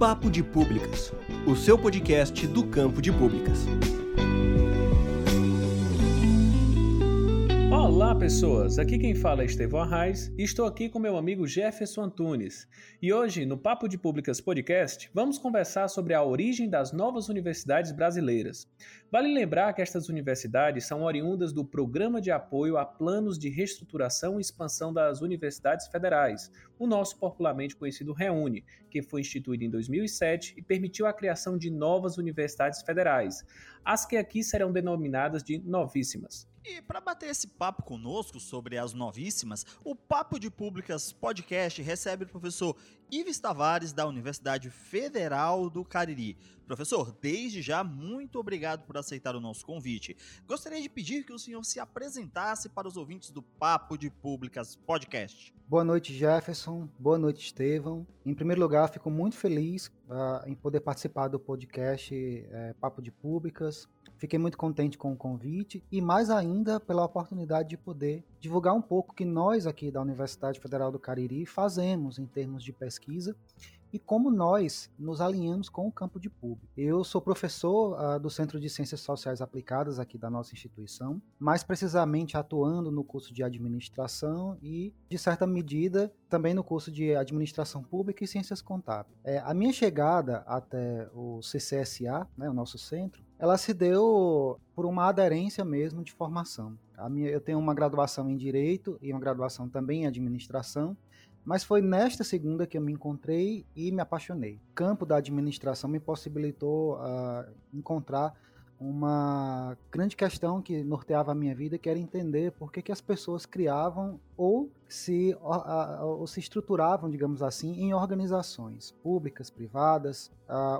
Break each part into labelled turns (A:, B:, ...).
A: Papo de Públicas, o seu podcast do campo de públicas.
B: Olá, pessoas! Aqui quem fala é Estevão Arraes e estou aqui com meu amigo Jefferson Antunes. E hoje, no Papo de Públicas Podcast, vamos conversar sobre a origem das novas universidades brasileiras. Vale lembrar que estas universidades são oriundas do Programa de Apoio a Planos de Reestruturação e Expansão das Universidades Federais, o nosso popularmente conhecido REUNE, que foi instituído em 2007 e permitiu a criação de novas universidades federais, as que aqui serão denominadas de novíssimas.
C: E para bater esse papo conosco sobre as novíssimas, o Papo de Públicas Podcast recebe o professor Ives Tavares, da Universidade Federal do Cariri. Professor, desde já, muito obrigado por aceitar o nosso convite. Gostaria de pedir que o senhor se apresentasse para os ouvintes do Papo de Públicas Podcast.
D: Boa noite, Jefferson. Boa noite, Estevão. Em primeiro lugar, fico muito feliz uh, em poder participar do podcast uh, Papo de Públicas. Fiquei muito contente com o convite e mais ainda pela oportunidade de poder divulgar um pouco que nós aqui da Universidade Federal do Cariri fazemos em termos de pesquisa e como nós nos alinhamos com o campo de público. Eu sou professor uh, do Centro de Ciências Sociais Aplicadas aqui da nossa instituição, mais precisamente atuando no curso de administração e, de certa medida, também no curso de administração pública e ciências contábeis. É, a minha chegada até o CCSA, né, o nosso centro, ela se deu por uma aderência mesmo de formação. Minha, eu tenho uma graduação em Direito e uma graduação também em Administração, mas foi nesta segunda que eu me encontrei e me apaixonei. O campo da administração me possibilitou uh, encontrar uma grande questão que norteava a minha vida, que era entender por que, que as pessoas criavam ou se, ou se estruturavam, digamos assim, em organizações públicas, privadas,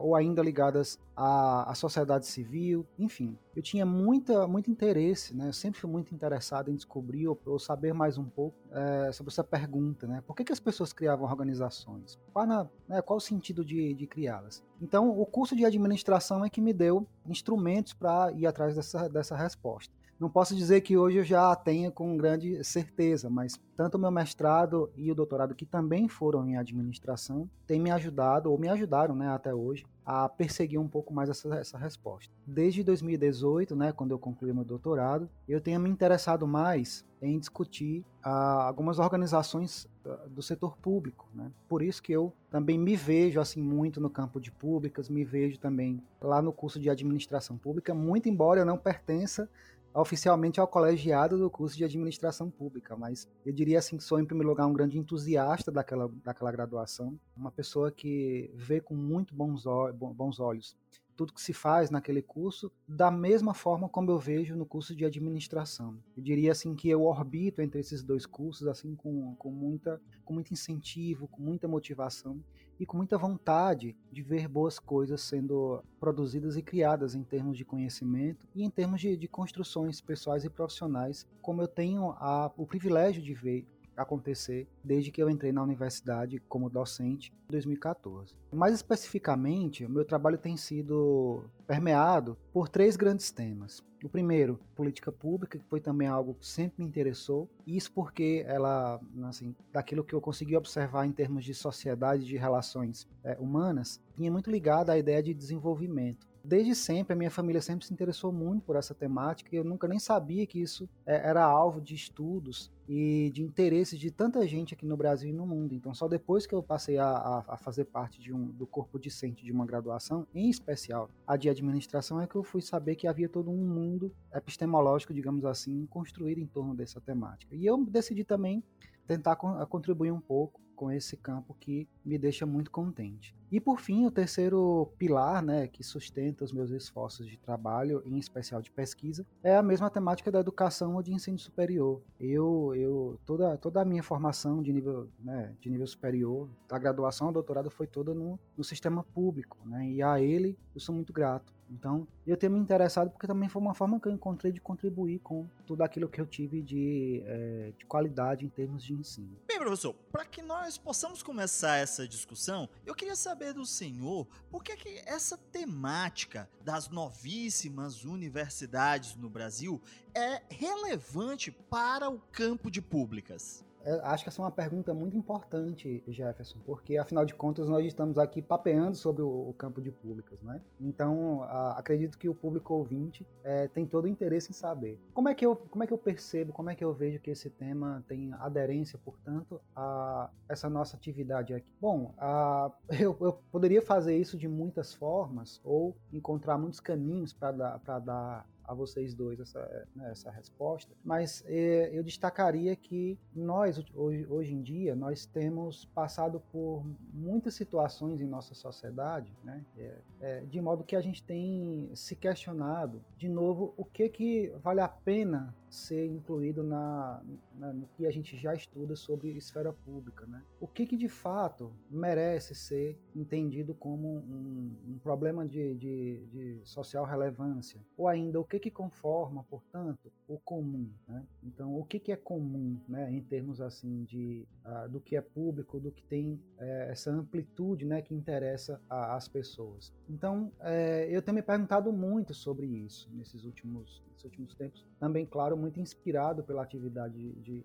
D: ou ainda ligadas à, à, sociedade civil, enfim. Eu tinha muita, muito interesse, né? eu sempre fui muito interessado em descobrir ou, ou saber mais um pouco é, sobre essa pergunta, né? por que, que as pessoas criavam organizações? Qual, na, né, qual o sentido de, de criá-las? Então, o curso de administração é que me deu instrumentos para ir atrás dessa, dessa resposta. Não posso dizer que hoje eu já tenha com grande certeza, mas tanto o meu mestrado e o doutorado, que também foram em administração, têm me ajudado, ou me ajudaram né, até hoje, a perseguir um pouco mais essa, essa resposta. Desde 2018, né, quando eu concluí meu doutorado, eu tenho me interessado mais em discutir ah, algumas organizações ah, do setor público, né? Por isso que eu também me vejo assim muito no campo de públicas, me vejo também lá no curso de administração pública, muito embora eu não pertença oficialmente ao colegiado do curso de administração pública, mas eu diria assim que sou em primeiro lugar um grande entusiasta daquela, daquela graduação, uma pessoa que vê com muito bons, bons olhos tudo que se faz naquele curso, da mesma forma como eu vejo no curso de administração. Eu diria assim que eu orbito entre esses dois cursos assim com, com, muita, com muito incentivo, com muita motivação e com muita vontade de ver boas coisas sendo produzidas e criadas em termos de conhecimento e em termos de, de construções pessoais e profissionais, como eu tenho a, o privilégio de ver acontecer desde que eu entrei na universidade como docente em 2014. Mais especificamente, o meu trabalho tem sido permeado por três grandes temas. O primeiro, política pública, que foi também algo que sempre me interessou. Isso porque ela, assim, daquilo que eu consegui observar em termos de sociedade, de relações é, humanas, vinha muito ligada à ideia de desenvolvimento. Desde sempre, a minha família sempre se interessou muito por essa temática e eu nunca nem sabia que isso é, era alvo de estudos e de interesse de tanta gente aqui no Brasil e no mundo. Então, só depois que eu passei a, a fazer parte de um, do corpo discente de uma graduação, em especial a de administração, é que eu fui saber que havia todo um mundo epistemológico, digamos assim, construído em torno dessa temática. E eu decidi também tentar contribuir um pouco com esse campo que me deixa muito contente. E por fim, o terceiro pilar, né, que sustenta os meus esforços de trabalho, em especial de pesquisa, é a mesma temática da educação ou de ensino superior. Eu, eu toda, toda a minha formação de nível, né, de nível superior, da graduação ao doutorado, foi toda no, no sistema público, né, e a ele eu sou muito grato. Então, eu tenho me interessado porque também foi uma forma que eu encontrei de contribuir com tudo aquilo que eu tive de, é, de qualidade em termos de ensino.
C: Bem, professor, para que nós possamos começar essa discussão, eu queria saber do senhor por que, que essa temática das novíssimas universidades no Brasil é relevante para o campo de públicas.
D: É, acho que essa é uma pergunta muito importante, Jefferson, porque afinal de contas nós estamos aqui papeando sobre o, campo de públicas, né? Então a, acredito que o público ouvinte é, tem todo o interesse em saber como é que eu como é que eu percebo, como é que eu vejo que esse tema tem aderência, portanto, a essa nossa atividade aqui. Bom, a, eu, eu poderia fazer isso de muitas formas ou encontrar muitos caminhos para dar, dar a vocês dois essa, né, essa resposta, mas é, eu destacaria que nós, hoje, hoje em dia, nós temos passado por muitas situações em nossa sociedade, né, é, é, de modo que a gente tem se questionado, de novo, o que, que vale a pena ser incluído na, na, no que a gente já estuda sobre esfera pública. Né? O que, que de fato merece ser entendido como um, um problema de, de, de, social relevância? Ou ainda, o que, que conforma, portanto, o comum? Né? Então, o que, que é comum né, em termos assim de uh, do que é público, do que tem é, essa amplitude né, que interessa às pessoas? Então, é, eu tenho me perguntado muito sobre isso nesses últimos, nesses últimos tempos. Também, claro, muito inspirado pela atividade de, de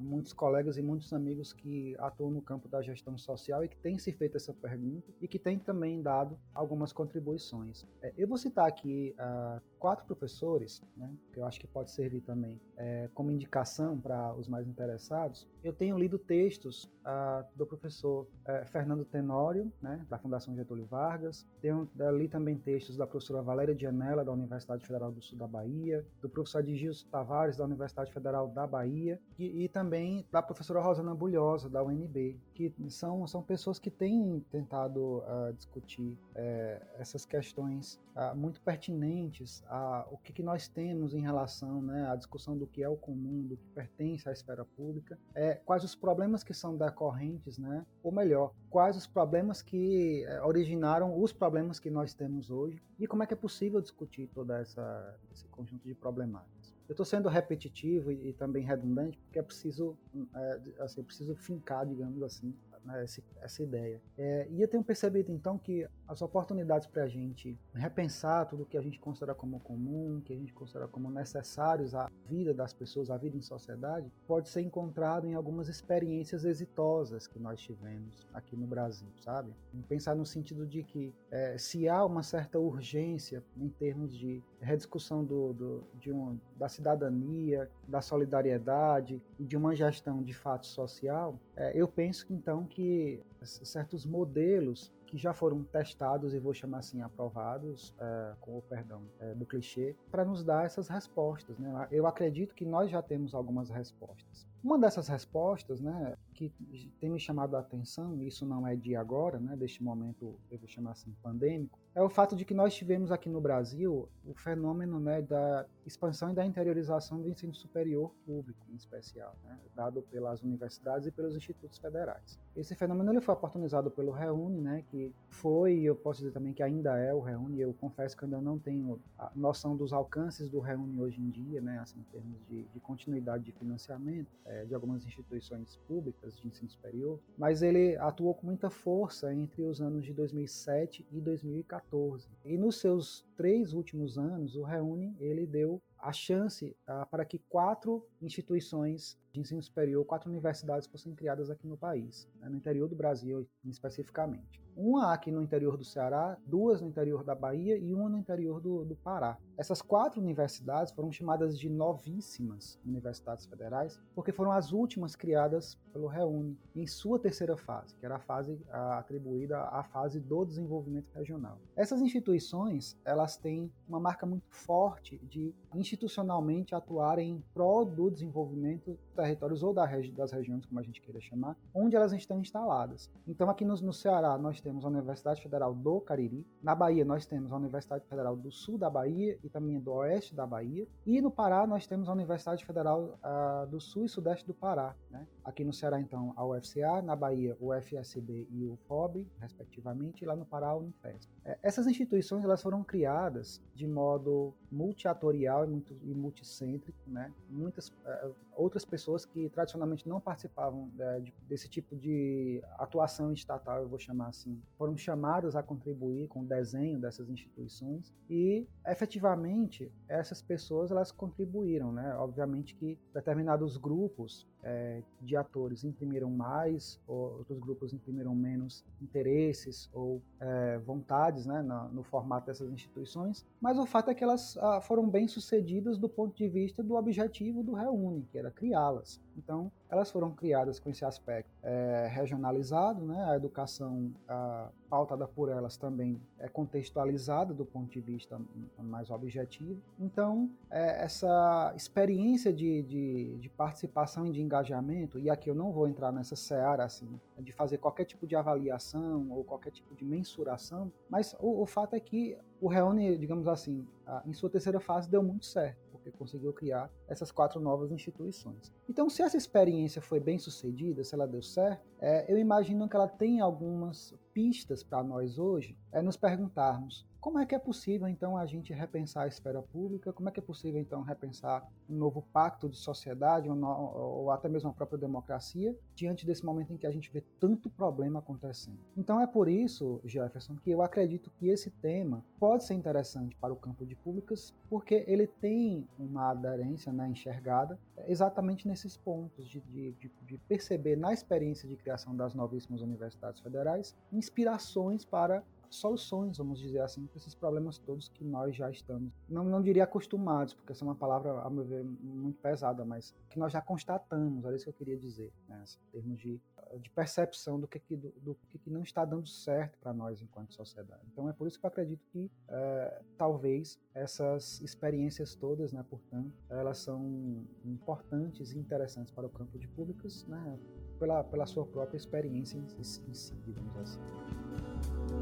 D: muitos colegas e muitos amigos que atuam no campo da gestão social e que têm se feito essa pergunta e que têm também dado algumas contribuições. É, eu vou citar aqui uh, quatro professores, né, que eu acho que pode servir também é, como indicação para os mais interessados. Eu tenho lido textos uh, do professor uh, Fernando Tenório, né, da Fundação Getúlio Vargas. Tenho uh, li também textos da professora Valéria Dianella, da Universidade Federal do Sul da Bahia, do professor Adilson Tavares, da Universidade Federal da Bahia, e, e, também da professora Rosana Bulhosa, da UNB, que são, são pessoas que têm tentado uh, discutir eh, essas questões muito pertinentes a o que, que, nós temos em relação né, à discussão do que é o comum, do que pertence à esfera pública, é, quais os problemas que são decorrentes, né, ou melhor, quais os problemas que é, originaram os problemas que nós temos hoje e como é que é possível discutir todo essa, esse conjunto de problemáticas. Eu estou sendo repetitivo e, e, também redundante porque é preciso, é, assim, preciso fincar, digamos assim, né, essa, essa ideia. É, e eu tenho percebido então que as oportunidades para a gente repensar tudo que a gente considera como comum, que a gente considera como necessários à vida das pessoas, à vida em sociedade, pode ser encontrado em algumas experiências exitosas que nós tivemos aqui no Brasil, sabe? Pensar no sentido de que é, se há uma certa urgência em termos de rediscussão do, do, de um, da cidadania, da solidariedade e de uma gestão de fato social, é, eu penso então que certos modelos que já foram testados e vou chamar assim aprovados, é, com o perdão é, do clichê, para nos dar essas respostas. Né? Eu acredito que nós já temos algumas respostas. Uma dessas respostas, né, que tem me chamado a atenção, e isso não é de agora, né, deste momento, eu vou chamar assim, pandêmico, é o fato de que nós tivemos aqui no Brasil o fenômeno né, da expansão e da interiorização do ensino superior público, em especial, né, dado pelas universidades e pelos institutos federais. Esse fenômeno ele foi oportunizado pelo Reúne, né, que foi, eu posso dizer também que ainda é o Reúne, eu confesso que ainda não tenho a noção dos alcances do Reúne hoje em dia, né, assim, em termos de, de continuidade de financiamento é, de algumas instituições públicas de ensino superior, mas ele atuou com muita força entre os anos de 2007 e 2014. E nos seus três últimos anos, o Reúne ele deu a chance uh, para que quatro instituições de ensino superior, quatro universidades fossem criadas aqui no país, né, no interior do Brasil especificamente. Uma aqui no interior do Ceará, duas no interior da Bahia e uma no interior do, do Pará. Essas quatro universidades foram chamadas de novíssimas universidades federais, porque foram as últimas criadas pelo Reúne em sua terceira fase, que era a fase a, atribuída à fase do desenvolvimento regional. Essas instituições, elas têm uma marca muito forte de institucionalmente atuarem em prol do desenvolvimento territórios ou das regiões, como a gente queira chamar, onde elas estão instaladas. Então aqui no, no Ceará nós temos a Universidade Federal do Cariri, na Bahia nós temos a Universidade Federal do Sul da Bahia e também do Oeste da Bahia, e no Pará nós temos a Universidade Federal uh, do Sul e Sudeste do Pará. Né? Aqui no Ceará, então, a UFCA, na Bahia, o FSB e o FOB, respectivamente, e lá no Pará, a Unifesp. É, essas instituições elas foram criadas de modo multiatorial e, muito, e multicêntrico, né? Muitas uh, outras pessoas que tradicionalmente não participavam de, desse tipo de atuação estatal, eu vou chamar assim, foram chamadas a contribuir com o desenho dessas instituições e, efetivamente, essas pessoas elas contribuíram, né? Obviamente que determinados grupos é, de atores imprimiram mais, ou outros grupos imprimiram menos interesses ou é, vontades né, no, no, formato dessas instituições, mas o fato é que elas ah, foram bem sucedidas do ponto de vista do objetivo do Reúne, que era criá-las. Então, elas foram criadas com esse aspecto é, regionalizado, né? a educação a, pautada por elas também é contextualizada do ponto de vista mais objetivo. Então, é, essa experiência de, de, de, participação e de engajamento, e aqui eu não vou entrar nessa seara assim, de fazer qualquer tipo de avaliação ou qualquer tipo de mensuração, mas o, o fato é que o Reúne, digamos assim, em sua terceira fase deu muito certo porque conseguiu criar essas quatro novas instituições. Então, se essa experiência foi bem sucedida, se ela deu certo, é, eu imagino que ela tem algumas pistas para nós hoje, é nos perguntarmos como é que é possível, então, a gente repensar a esfera pública? Como é que é possível, então, repensar um novo pacto de sociedade ou, no, ou, até mesmo a própria democracia diante desse momento em que a gente vê tanto problema acontecendo? Então, é por isso, Jefferson, que eu acredito que esse tema pode ser interessante para o campo de públicas, porque ele tem uma aderência né, enxergada exatamente nesses pontos de, de, de perceber na experiência de criação das novíssimas universidades federais inspirações para soluções, vamos dizer assim, para esses problemas todos que nós já estamos, não, não diria acostumados, porque essa é uma palavra, a meu ver, muito pesada, mas que nós já constatamos, era isso que eu queria dizer, né, em termos de, de percepção do que, do, do que, não está dando certo para nós enquanto sociedade. Então é por isso que eu acredito que é, talvez essas experiências todas, né, portanto, elas são importantes e interessantes para o campo de públicas, né, pela, pela sua própria experiência em, em si, digamos assim.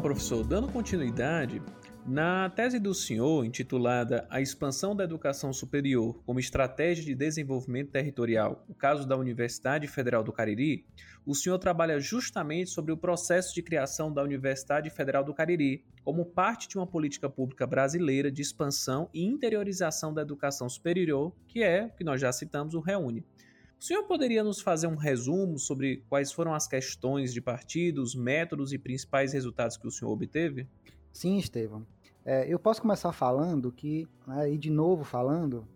B: Então, professor, dando continuidade, na tese do senhor, intitulada A Expansão da Educação Superior como Estratégia de Desenvolvimento Territorial, o caso da Universidade Federal do Cariri, o senhor trabalha justamente sobre o processo de criação da Universidade Federal do Cariri, como parte de uma política pública brasileira de expansão e interiorização da educação superior, que é, que nós já citamos, o REUNE. O senhor poderia nos fazer um resumo sobre quais foram as questões de partido, os métodos e principais resultados que o senhor obteve?
D: Sim, Estevam. É, eu posso começar falando que, né, e de novo falando,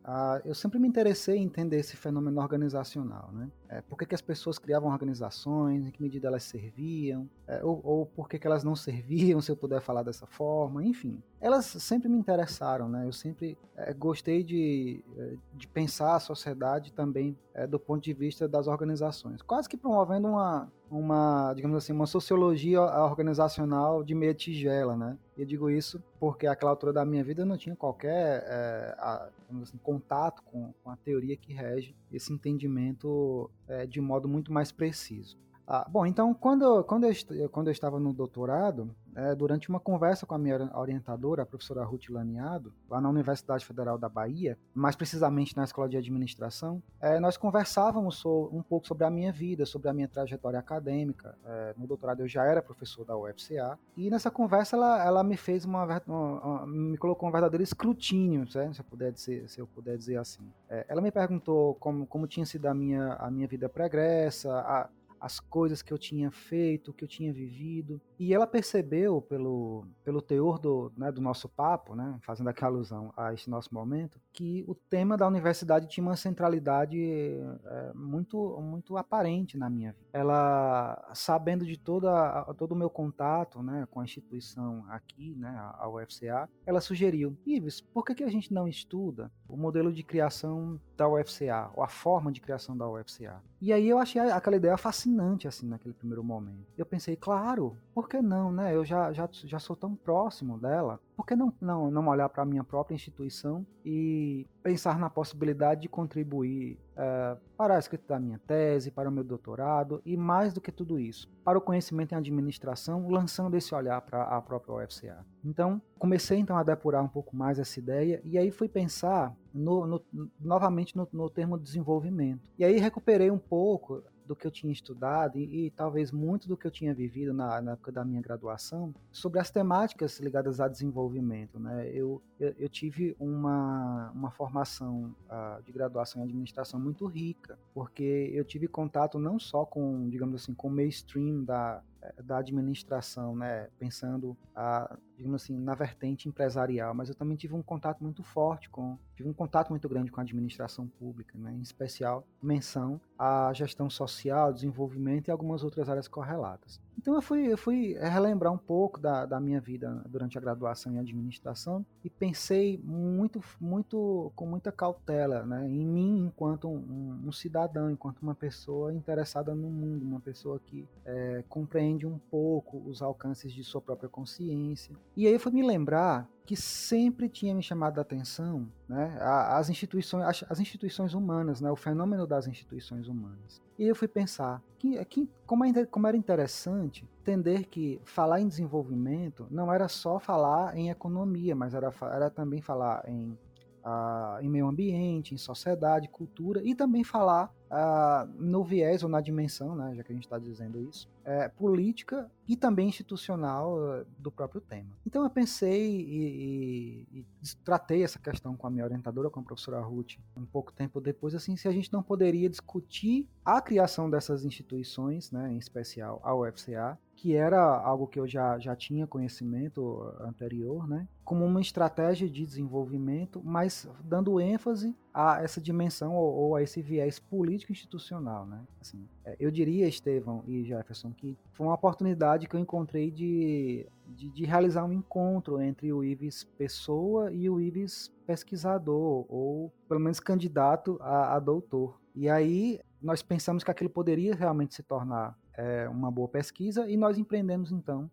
D: eu sempre me interessei em entender esse fenômeno organizacional. Né? É, por que, que, as pessoas criavam organizações, em que medida elas serviam, é, ou, ou por que, que elas não serviam, se eu puder falar dessa forma, enfim. Elas sempre me interessaram, né? eu sempre é, gostei de, é, de pensar a sociedade também é, do ponto de vista das organizações, quase que promovendo uma, uma, digamos assim, uma sociologia organizacional de meia tigela, né? Eu digo isso porque àquela altura da minha vida eu não tinha qualquer é, a, assim, contato com, com, a teoria que rege esse entendimento é, de modo muito mais preciso. Ah, bom, então quando, quando, eu, quando eu estava no doutorado, é, durante uma conversa com a minha orientadora, a professora Ruth Laniado, lá na Universidade Federal da Bahia, mais precisamente na Escola de Administração, é, nós conversávamos so, um pouco sobre a minha vida, sobre a minha trajetória acadêmica. É, no doutorado eu já era professor da UFCA, e nessa conversa ela, ela me fez uma, uma, uma, me colocou um verdadeiro escrutínio, se eu puder dizer, se eu puder dizer assim. É, ela me perguntou como, como tinha sido a minha, a minha vida pregressa, a, as coisas que eu tinha feito, que eu tinha vivido. E ela percebeu pelo, pelo teor do, né, do nosso papo, né, fazendo aquela alusão a este nosso momento, que o tema da universidade tinha uma centralidade é, muito, muito aparente na minha vida. Ela, sabendo de toda, todo o meu contato né, com a instituição aqui, né, a UFCA, ela sugeriu, Ives, por que, que a gente não estuda o modelo de criação da UFCA, ou a forma de criação da UFCA? E aí eu achei aquela ideia fascinante, assim, naquele primeiro momento. Eu pensei, claro, por que não, né? Eu já, já, já sou tão próximo dela. por que não, não, não olhar para a minha própria instituição e pensar na possibilidade de contribuir é, para a escrita da minha tese, para o meu doutorado e, mais do que tudo isso, para o conhecimento em administração, lançando esse olhar para a própria UFCA. Então, comecei então a depurar um pouco mais essa ideia e aí fui pensar no, no, novamente no, no termo desenvolvimento. E aí recuperei um pouco do que eu tinha estudado e, e, talvez muito do que eu tinha vivido na, na, época da minha graduação sobre as temáticas ligadas a desenvolvimento. Né? Eu, eu, eu tive uma, uma formação uh, de graduação em administração muito rica, porque eu tive contato não só com, digamos assim, com o mainstream da, da administração, né, pensando a, digamos assim, na vertente empresarial, mas eu também tive um contato muito forte com, tive um contato muito grande com a administração pública, né, em especial menção à gestão social, desenvolvimento e algumas outras áreas correlatas. Então eu fui, eu fui relembrar um pouco da, da minha vida durante a graduação em administração e pensei muito, muito com muita cautela né, em mim enquanto um, um cidadão, enquanto uma pessoa interessada no mundo, uma pessoa que é, compreende um pouco os alcances de sua própria consciência. E aí foi me lembrar que sempre tinha me chamado a atenção né, as, instituições, as, as, instituições humanas, né, o fenômeno das instituições humanas. E eu fui pensar que, que como, é, como era interessante entender que falar em desenvolvimento não era só falar em economia, mas era, era também falar em uh, em meio ambiente, em sociedade, cultura e também falar uh, no viés ou na dimensão, né, já que a gente está dizendo isso, é, política e também institucional uh, do próprio tema. Então eu pensei e, e, e, tratei essa questão com a minha orientadora, com a professora Ruth, um pouco tempo depois, assim, se a gente não poderia discutir a criação dessas instituições, né, em especial a UFCA, que era algo que eu já, já tinha conhecimento anterior, né? como uma estratégia de desenvolvimento, mas dando ênfase a essa dimensão ou, ou a esse viés político institucional, né? Assim, é, eu diria, Estevão e Jefferson, que foi uma oportunidade que eu encontrei de, de, de realizar um encontro entre o Ives pessoa e o Ives pesquisador, ou pelo menos candidato a, a doutor. E aí nós pensamos que aquilo poderia realmente se tornar é, uma boa pesquisa e nós empreendemos então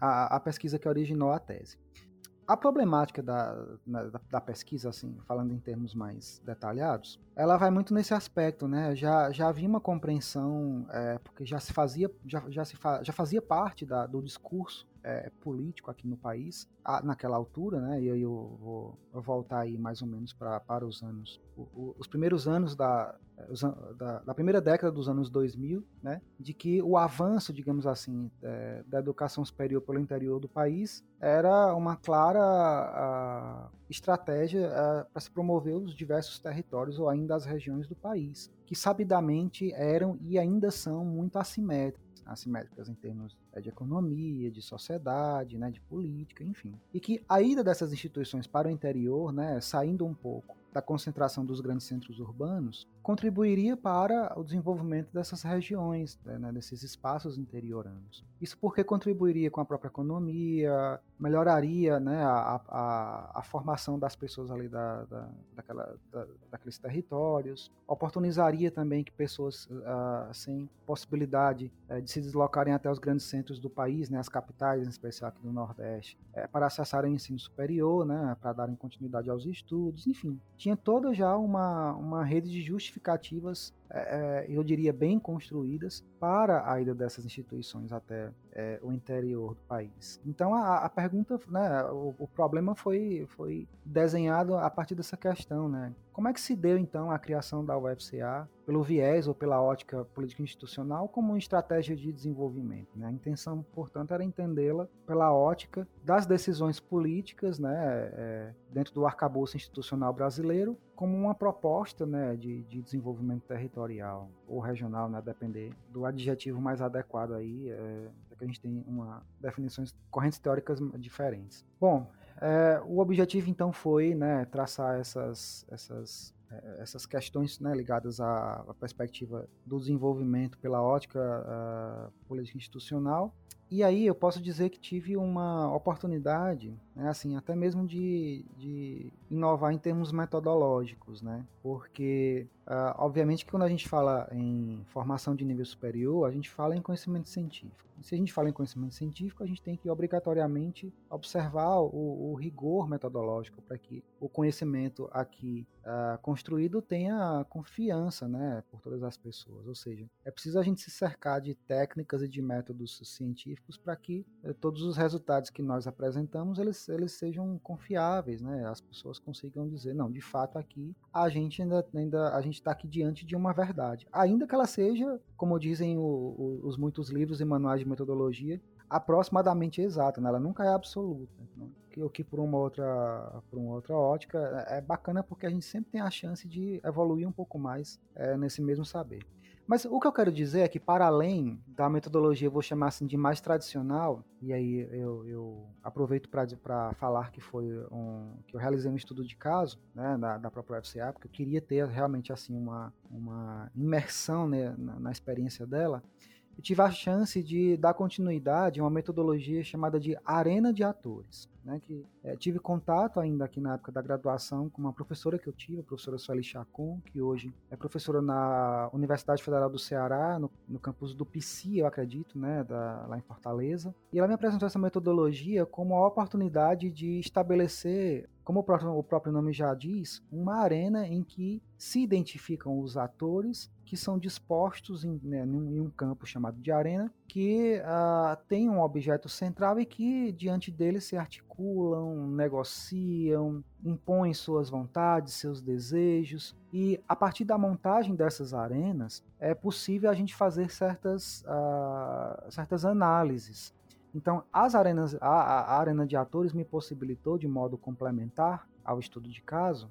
D: a, a pesquisa que originou a tese. A problemática da, da, da, pesquisa, assim, falando em termos mais detalhados, ela vai muito nesse aspecto, né? Já, já havia uma compreensão, é, porque já se fazia, já, já, se fa, já fazia parte da, do discurso é, político aqui no país, a, naquela altura, né? E aí eu vou, voltar aí mais ou menos pra, para os anos, o, o, os primeiros anos da, da, da, primeira década dos anos 2000, né, de que o avanço, digamos assim, é, da educação superior pelo interior do país era uma clara a, estratégia para se promover os diversos territórios ou ainda as regiões do país, que sabidamente eram e ainda são muito assimétricas assimétricas em termos é, de economia, de sociedade, né, de política, enfim. E que a ida dessas instituições para o interior, né, saindo um pouco da concentração dos grandes centros urbanos, contribuiria para o desenvolvimento dessas regiões, né, desses espaços interioranos. Isso porque contribuiria com a própria economia, melhoraria né, a, a, a formação das pessoas ali da, da, daquela, da, daqueles territórios, oportunizaria também que pessoas uh, sem possibilidade uh, de se deslocarem até os grandes centros do país, né, as capitais, em especial aqui do Nordeste, uh, para acessarem o ensino superior, né, para darem continuidade aos estudos, enfim. Tinha toda já uma, uma rede de justificativas é, é, eu diria, bem construídas para a ida dessas instituições até é, o interior do país. Então a, a pergunta, né, o, o, problema foi, foi desenhado a partir dessa questão, né? Como é que se deu então a criação da UFCA pelo viés ou pela ótica política institucional como uma estratégia de desenvolvimento? Né? A intenção, portanto, era entendê-la pela ótica das decisões políticas, né, é, dentro do arcabouço institucional brasileiro, como uma proposta né, de, de desenvolvimento territorial ou regional, né, depender do adjetivo mais adequado aí, é, que a gente tem uma definições correntes teóricas diferentes. Bom, é, o objetivo então foi né, traçar essas, essas, é, essas questões né, ligadas à, à, perspectiva do desenvolvimento pela ótica uh, política institucional e aí eu posso dizer que tive uma oportunidade, né, assim, até mesmo de, de inovar em termos metodológicos, né? Porque, uh, obviamente, que quando a gente fala em formação de nível superior, a gente fala em conhecimento científico. E se a gente fala em conhecimento científico, a gente tem que obrigatoriamente observar o, o rigor metodológico para que o conhecimento aqui uh, construído tenha confiança, né, por todas as pessoas. Ou seja, é preciso a gente se cercar de técnicas e de métodos científicos para que uh, todos os resultados que nós apresentamos eles, eles sejam confiáveis, né? As pessoas consigam dizer, não, de fato aqui a gente ainda, ainda a gente está aqui diante de uma verdade, ainda que ela seja, como dizem o, o, os muitos livros e manuais de metodologia, aproximadamente exata, né? ela nunca é absoluta. Né? O que por uma outra, por uma outra ótica é, é bacana porque a gente sempre tem a chance de evoluir um pouco mais é, nesse mesmo saber. Mas o que eu quero dizer é que, para além da metodologia, vou chamar assim de mais tradicional, e aí eu, eu aproveito para falar que foi um, que eu realizei um estudo de caso né, da, da própria FCA, porque eu queria ter realmente assim uma, uma imersão né, na, na experiência dela eu tive a chance de dar continuidade a uma metodologia chamada de Arena de Atores. Né, que é, tive contato ainda aqui na época da graduação com uma professora que eu tive, a professora Sueli Chacon, que hoje é professora na Universidade Federal do Ceará, no, no campus do PC, eu acredito, né, da, lá em Fortaleza. E ela me apresentou essa metodologia como a oportunidade de estabelecer como o próprio, o próprio, nome já diz, uma arena em que se identificam os atores que são dispostos em, né, em um campo chamado de arena, que uh, tem um objeto central e que diante dele se articulam, negociam, impõem suas vontades, seus desejos. E a partir da montagem dessas arenas, é possível a gente fazer certas, uh, certas análises. Então, as arenas, a, a arena de atores me possibilitou, de modo complementar ao estudo de caso,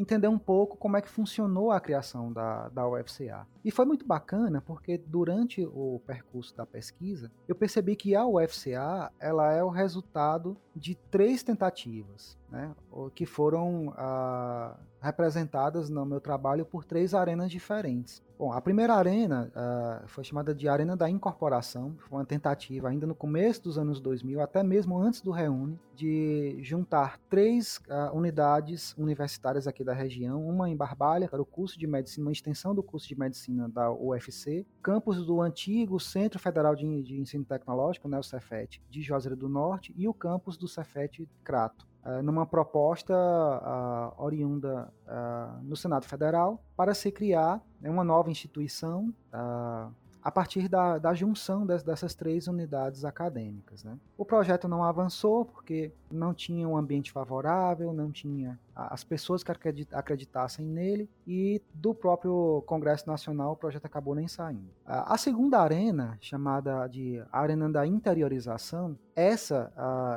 D: entender um pouco como é que funcionou a criação da, da UFCA. E foi muito bacana porque durante o percurso da pesquisa, eu percebi que a UFCA ela é o resultado de três tentativas, né, que foram ah, representadas no meu trabalho por três arenas diferentes. Bom, a primeira arena uh, foi chamada de Arena da Incorporação, foi uma tentativa ainda no começo dos anos 2000, até mesmo antes do Reúne, de juntar três uh, unidades universitárias aqui da região, uma em Barbalha, para o curso de medicina, uma extensão do curso de medicina da UFC, campus do antigo Centro Federal de, de Ensino Tecnológico, né, o Cefet, de Juazeiro do Norte, e o campus do Cefet Crato. Uh, numa proposta uh, oriunda uh, no Senado Federal para se criar né, uma nova instituição a partir da, da junção des, dessas três unidades acadêmicas. Né? O projeto não avançou porque não tinha um ambiente favorável, não tinha as pessoas que acreditassem nele e do próprio Congresso Nacional o projeto acabou nem saindo. A segunda arena, chamada de Arena da Interiorização, essa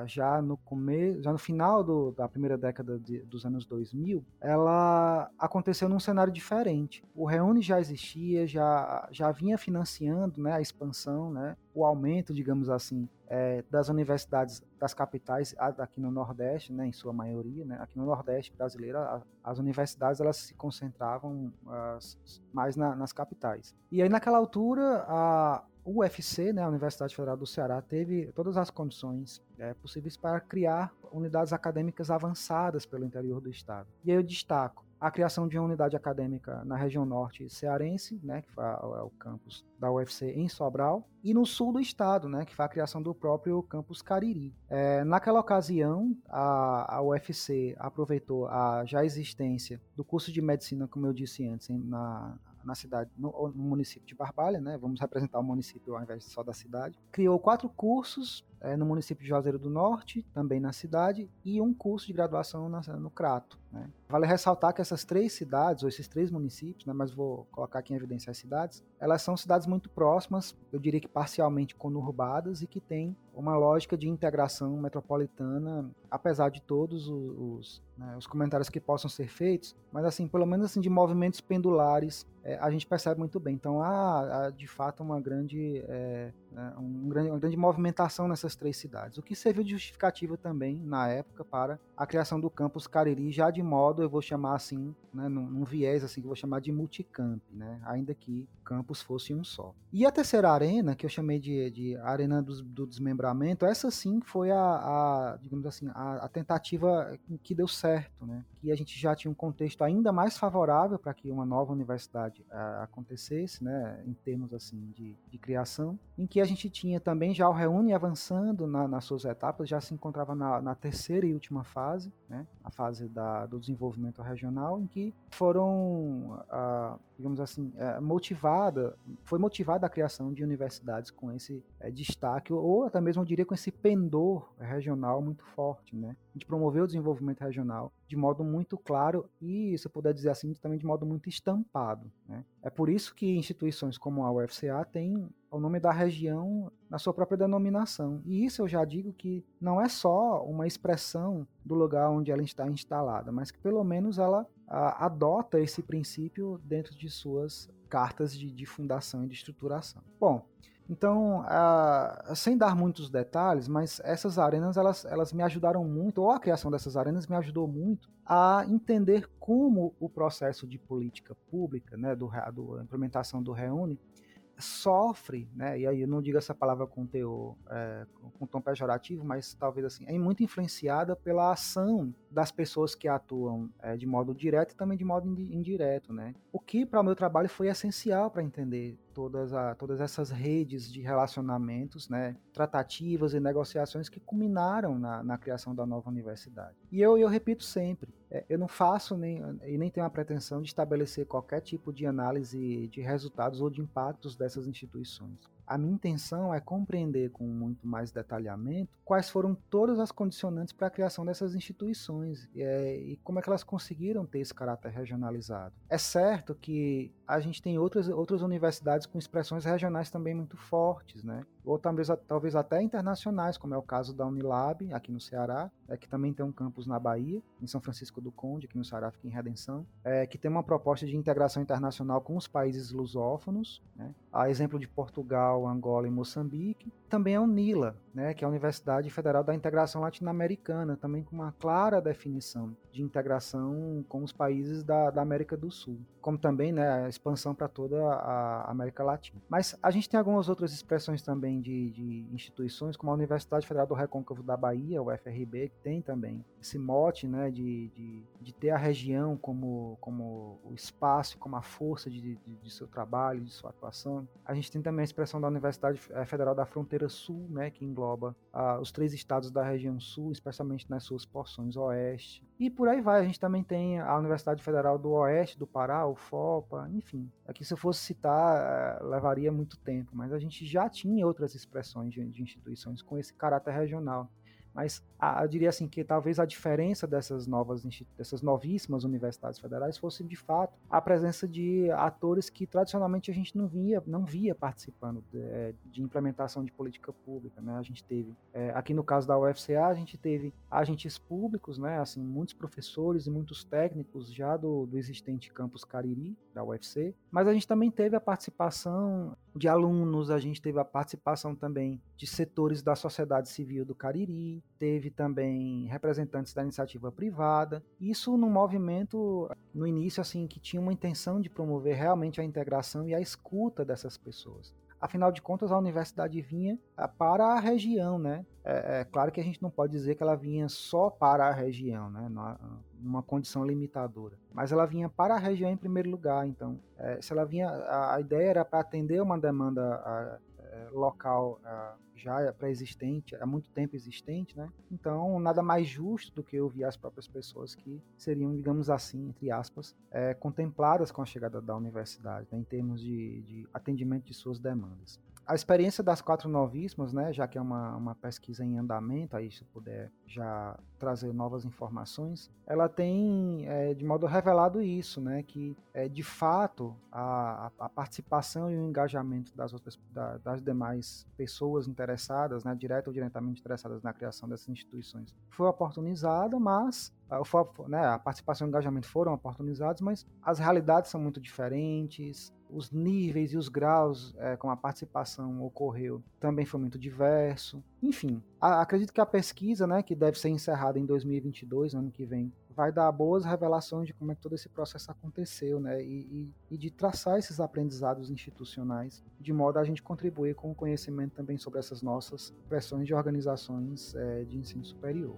D: já no começo, já no final do, da primeira década de, dos anos 2000, ela aconteceu num cenário diferente. O Reúne já existia, já, já vinha financiando né, a expansão, né, o aumento, digamos assim, é, das universidades das capitais aqui no Nordeste, né, em sua maioria, né, aqui no Nordeste brasileiro, a, as universidades elas se concentravam as, mais na, nas capitais. E aí naquela altura a UFC, né, a Universidade Federal do Ceará, teve todas as condições é, possíveis para criar unidades acadêmicas avançadas pelo interior do estado. E aí eu destaco a criação de uma unidade acadêmica na região norte cearense, né, que foi o campus da UFC em Sobral, e no sul do estado, né, que foi a criação do próprio campus Cariri. É, naquela ocasião, a, a UFC aproveitou a já existência do curso de medicina, como eu disse antes, na na cidade, no, no, município de Barbalha, né? Vamos representar o município ao invés só da cidade. Criou quatro cursos é, no município de Juazeiro do Norte, também na cidade, e um curso de graduação na, no Crato. Né? Vale ressaltar que essas três cidades, ou esses três municípios, né, mas vou colocar aqui em evidência as cidades, elas são cidades muito próximas, eu diria que parcialmente conurbadas e que têm uma lógica de integração metropolitana, apesar de todos os, os, né, os comentários que possam ser feitos, mas assim, pelo menos assim, de movimentos pendulares, é, a gente percebe muito bem. Então há, há de fato uma grande, é, né, um grande, uma grande movimentação nessas três cidades, o que serviu de justificativa também, na época, para a criação do campus Cariri, já de modo, eu vou chamar assim, né, num, num viés assim, que eu vou chamar de multicamp, né, ainda que o campus fosse um só. E a terceira arena, que eu chamei de, de arena do, do desmembramento, essa sim foi a, a digamos assim, a, a, tentativa que deu certo, né, que a gente já tinha um contexto ainda mais favorável para que uma nova universidade a, eh, acontecesse, né, em termos assim de, de criação, em que a gente tinha também já o Reúne avançando na, nas suas etapas, já se encontrava na, na terceira e última fase, né, a fase da, do desenvolvimento regional, em que foram, ah, digamos assim, eh, motivada, foi motivada a criação de universidades com esse eh, destaque, ou até mesmo eu diria com esse pendor regional muito forte, né, a gente promoveu o desenvolvimento regional de modo muito claro e, se eu puder dizer assim, também de modo muito estampado. Né? É por isso que instituições como a UFCA têm o nome da região na sua própria denominação. E isso eu já digo que não é só uma expressão do lugar onde ela está instalada, mas que pelo menos ela a, adota esse princípio dentro de suas cartas de, de fundação e de estruturação. Bom, então, sem dar muitos detalhes, mas essas arenas elas, elas me ajudaram muito, ou a criação dessas arenas me ajudou muito a entender como o processo de política pública, né, do, do implementação do Reúne, sofre, né, e aí eu não digo essa palavra com teor, é, com tom pejorativo, mas talvez assim, é muito influenciada pela ação das pessoas que atuam é, de modo direto e também de modo indireto, né? O que para o meu trabalho foi essencial para entender todas, a, todas essas redes de relacionamentos, né, tratativas e negociações que culminaram na, na criação da nova universidade. E eu, eu repito sempre, é, eu não faço nem, e nem tenho a pretensão de estabelecer qualquer tipo de análise de resultados ou de impactos dessas instituições. A minha intenção é compreender com muito mais detalhamento quais foram todas as condicionantes para a criação dessas instituições é, e como é que elas conseguiram ter esse caráter regionalizado. É certo que a gente tem outras, outras universidades com expressões regionais também muito fortes, né? ou talvez, talvez até internacionais, como é o caso da Unilab, aqui no Ceará, é, que também tem um campus na Bahia, em São Francisco do Conde, aqui no Ceará, fica em Redenção, é, que tem uma proposta de integração internacional com os países lusófonos, né? a exemplo de Portugal, Angola e Moçambique. Também a Unila, né, que é a Universidade Federal da Integração Latino-Americana, também com uma clara definição de integração com os países da, da América do Sul, como também né, a expansão para toda a América Latina. Mas a gente tem algumas outras expressões também também de, de, instituições, como a Universidade Federal do Recôncavo da Bahia, o FRB, que tem também esse mote né, de, de, de ter a região como, como o espaço, como a força de, de, de, seu trabalho, de sua atuação. A gente tem também a expressão da Universidade eh, Federal da Fronteira Sul, né, que engloba ah, os três estados da região sul, especialmente nas suas porções oeste. E por aí vai, a gente também tem a Universidade Federal do Oeste do Pará, o FOPA, enfim. Aqui se eu fosse citar, eh, levaria muito tempo, mas a gente já tinha outras outras expressões de, de instituições com esse caráter regional. Mas a, eu diria assim que talvez a diferença dessas novas dessas novíssimas universidades federais fosse de fato a presença de atores que tradicionalmente a gente não via não via participando de, é, de implementação de política pública, né? A gente teve é, aqui no caso da UFCA a gente teve agentes públicos, né? Assim muitos professores e muitos técnicos já do, do existente campus Cariri da UFC, mas a gente também teve a participação de alunos, a gente teve a participação também de setores da sociedade civil do Cariri, teve também representantes da iniciativa privada. Isso num movimento no início assim que tinha uma intenção de promover realmente a integração e a escuta dessas pessoas. Afinal de contas, a universidade vinha ah, para a região, né? É, é, claro que a gente não pode dizer que ela vinha só para a região, né? Numa condição limitadora. Mas ela vinha para a região em primeiro lugar. Então, é, se ela vinha, a, a ideia era para atender uma demanda a, é, local a, já é pré-existente, há muito tempo existente, né? Então, nada mais justo do que ouvir as próprias pessoas que seriam, digamos assim, entre aspas, é, contempladas com a chegada da universidade, né, em termos de, de atendimento de suas demandas a experiência das quatro novíssimas, né, já que é uma, uma pesquisa em andamento, aí se puder já trazer novas informações, ela tem é, de modo revelado isso, né, que é, de fato a, a participação e o engajamento das outras da, das demais pessoas interessadas, né, direta ou diretamente interessadas na criação dessas instituições, foi oportunizada, mas né, a participação e o engajamento foram oportunizados, mas as realidades são muito diferentes, os níveis e os graus é, como a participação ocorreu também foi muito diverso. Enfim, a, acredito que a pesquisa, né, que deve ser encerrada em 2022, ano que vem, vai dar boas revelações de como é que todo esse processo aconteceu, né, e, e, e de traçar esses aprendizados institucionais, de modo a gente contribuir com o conhecimento também sobre essas nossas pressões de organizações é, de ensino superior.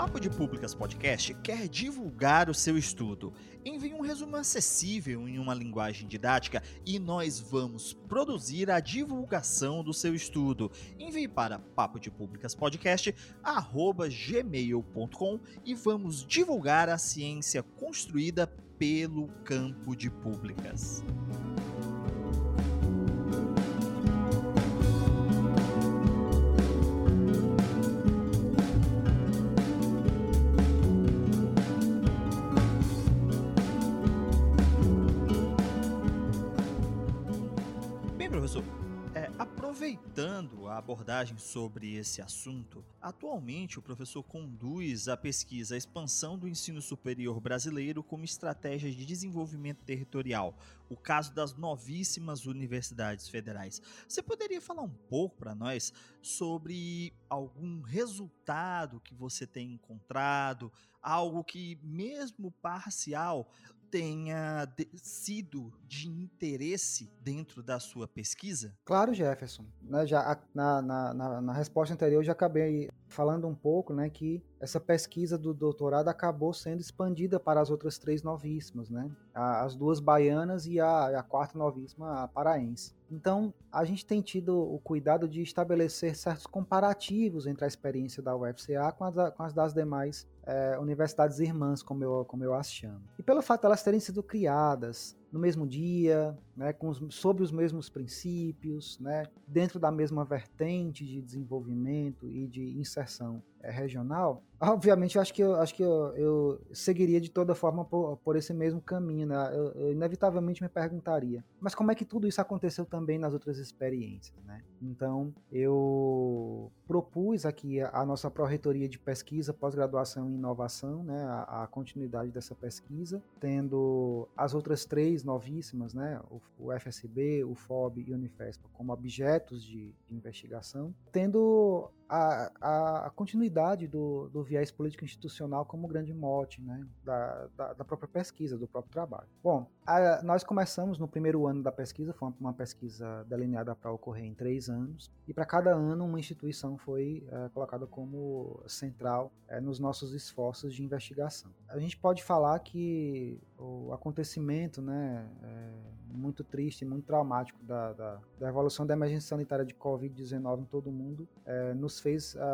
C: Papo de Públicas Podcast quer divulgar o seu estudo. Envie um resumo acessível em uma linguagem didática e nós vamos produzir a divulgação do seu estudo. Envie para papo de públicas e vamos divulgar a ciência construída pelo campo de públicas. Aproveitando a abordagem sobre esse assunto, atualmente o professor conduz a pesquisa Expansão do Ensino Superior Brasileiro como Estratégia de Desenvolvimento Territorial, o caso das novíssimas universidades federais. Você poderia falar um pouco para nós sobre algum resultado que você tem encontrado, algo que, mesmo parcial, tenha sido de interesse dentro da sua pesquisa?
D: Claro, Jefferson. Né, já, na, na, na, na resposta anterior, eu já acabei falando um pouco né, que essa pesquisa do doutorado acabou sendo expandida para as outras três novíssimas, né? as duas baianas e a, a quarta novíssima, a paraense. Então, a gente tem tido o cuidado de estabelecer certos comparativos entre a experiência da UFCA com as, com as das demais é, universidades irmãs, como eu, como eu as chamo. E pelo fato de elas terem sido criadas no mesmo dia, né, com os, sob os mesmos princípios, né, dentro da mesma vertente de desenvolvimento e de inserção regional, obviamente eu acho que eu acho que eu, eu seguiria de toda forma por, por esse mesmo caminho, né? Eu, eu, inevitavelmente me perguntaria, mas como é que tudo isso aconteceu também nas outras experiências, né? Então eu propus aqui a, a nossa pró-reitoria de pesquisa, pós-graduação e inovação, né? A, a, continuidade dessa pesquisa, tendo as outras três novíssimas, né? O, o FSB, o FOB e o Unifespa como objetos de, de investigação, tendo a, a, a continuidade do, do, viés político institucional como grande mote né, da, da, da, própria pesquisa, do próprio trabalho. Bom, a, nós começamos no primeiro ano da pesquisa, foi uma, uma pesquisa delineada para ocorrer em três anos, e para cada ano uma instituição foi é, colocada como central é, nos nossos esforços de investigação. A gente pode falar que o acontecimento né, é, muito triste, muito traumático da, da, da, evolução da emergência sanitária de Covid-19 em todo o mundo nos fez a,